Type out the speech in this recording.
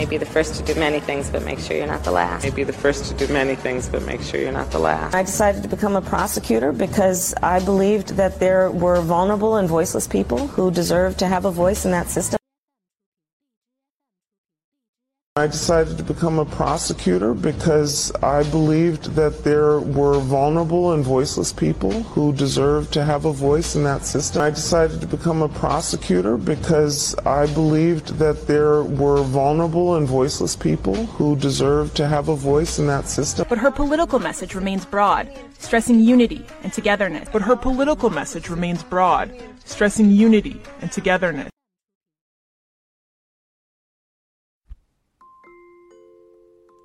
Maybe the first to do many things, but make sure you're not the last. Maybe the first to do many things, but make sure you're not the last. I decided to become a prosecutor because I believed that there were vulnerable and voiceless people who deserved to have a voice in that system. I decided to become a prosecutor because I believed that there were vulnerable and voiceless people who deserved to have a voice in that system. I decided to become a prosecutor because I believed that there were vulnerable and voiceless people who deserved to have a voice in that system. But her political message remains broad, stressing unity and togetherness. But her political message remains broad, stressing unity and togetherness.